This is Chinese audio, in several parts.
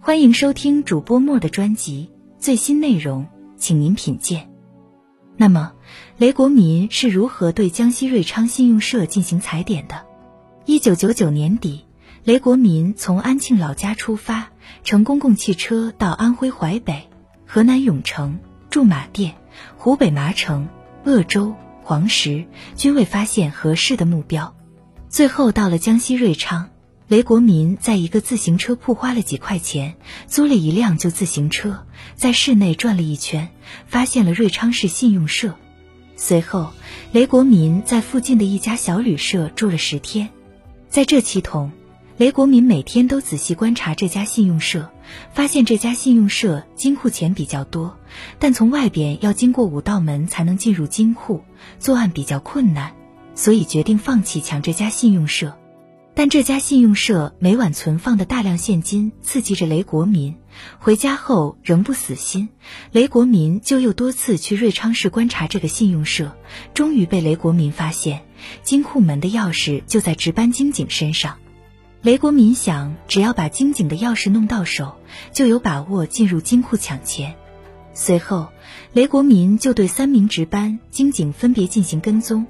欢迎收听主播莫的专辑，最新内容，请您品鉴。那么，雷国民是如何对江西瑞昌信用社进行踩点的？一九九九年底，雷国民从安庆老家出发，乘公共汽车到安徽淮北、河南永城、驻马店、湖北麻城、鄂州、黄石，均未发现合适的目标。最后到了江西瑞昌，雷国民在一个自行车铺花了几块钱，租了一辆旧自行车，在市内转了一圈，发现了瑞昌市信用社。随后，雷国民在附近的一家小旅社住了十天。在这期间，雷国民每天都仔细观察这家信用社，发现这家信用社金库钱比较多，但从外边要经过五道门才能进入金库，作案比较困难。所以决定放弃抢这家信用社，但这家信用社每晚存放的大量现金刺激着雷国民。回家后仍不死心，雷国民就又多次去瑞昌市观察这个信用社，终于被雷国民发现，金库门的钥匙就在值班金警身上。雷国民想，只要把金警的钥匙弄到手，就有把握进入金库抢钱。随后，雷国民就对三名值班金警分别进行跟踪。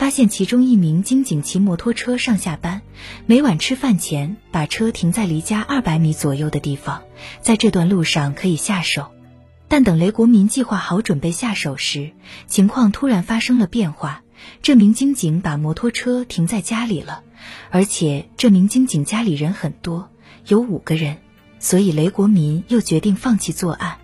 发现其中一名金警骑摩托车上下班，每晚吃饭前把车停在离家二百米左右的地方，在这段路上可以下手。但等雷国民计划好准备下手时，情况突然发生了变化。这名金警把摩托车停在家里了，而且这名金警家里人很多，有五个人，所以雷国民又决定放弃作案。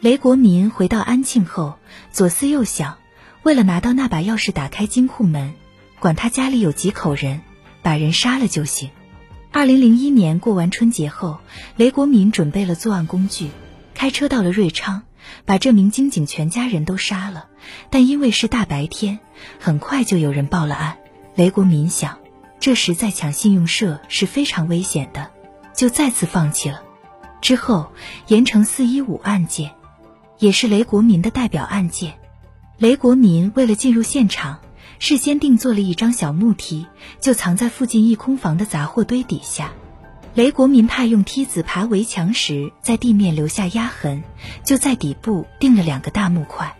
雷国民回到安庆后，左思右想。为了拿到那把钥匙，打开金库门，管他家里有几口人，把人杀了就行。二零零一年过完春节后，雷国民准备了作案工具，开车到了瑞昌，把这名金警全家人都杀了。但因为是大白天，很快就有人报了案。雷国民想，这时再抢信用社是非常危险的，就再次放弃了。之后，盐城四一五案件，也是雷国民的代表案件。雷国民为了进入现场，事先定做了一张小木梯，就藏在附近一空房的杂货堆底下。雷国民怕用梯子爬围墙时在地面留下压痕，就在底部钉了两个大木块。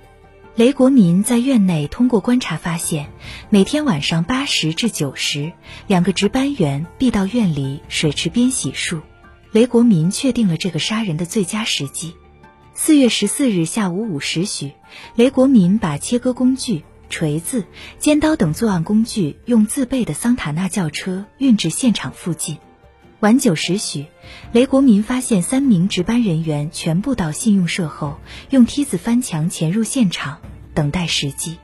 雷国民在院内通过观察发现，每天晚上八时至九时，两个值班员必到院里水池边洗漱。雷国民确定了这个杀人的最佳时机。四月十四日下午五时许，雷国民把切割工具、锤子、尖刀等作案工具用自备的桑塔纳轿车运至现场附近。晚九时许，雷国民发现三名值班人员全部到信用社后，用梯子翻墙潜入现场，等待时机。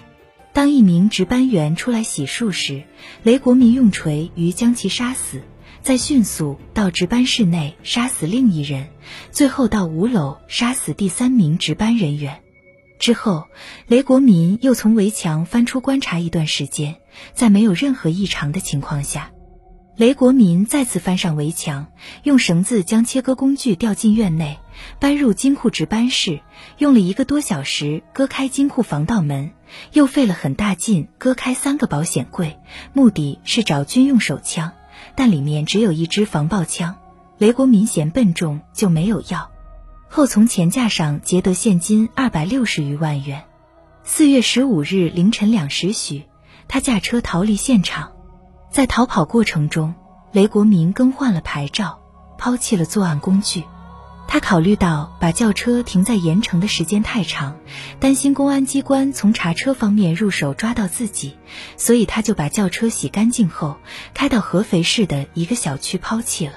当一名值班员出来洗漱时，雷国民用锤于将其杀死。再迅速到值班室内杀死另一人，最后到五楼杀死第三名值班人员。之后，雷国民又从围墙翻出观察一段时间，在没有任何异常的情况下，雷国民再次翻上围墙，用绳子将切割工具吊进院内，搬入金库值班室，用了一个多小时割开金库防盗门，又费了很大劲割开三个保险柜，目的是找军用手枪。但里面只有一支防爆枪，雷国民嫌笨重就没有要。后从钱架上劫得现金二百六十余万元。四月十五日凌晨两时许，他驾车逃离现场。在逃跑过程中，雷国民更换了牌照，抛弃了作案工具。他考虑到把轿车停在盐城的时间太长，担心公安机关从查车方面入手抓到自己，所以他就把轿车洗干净后开到合肥市的一个小区抛弃了。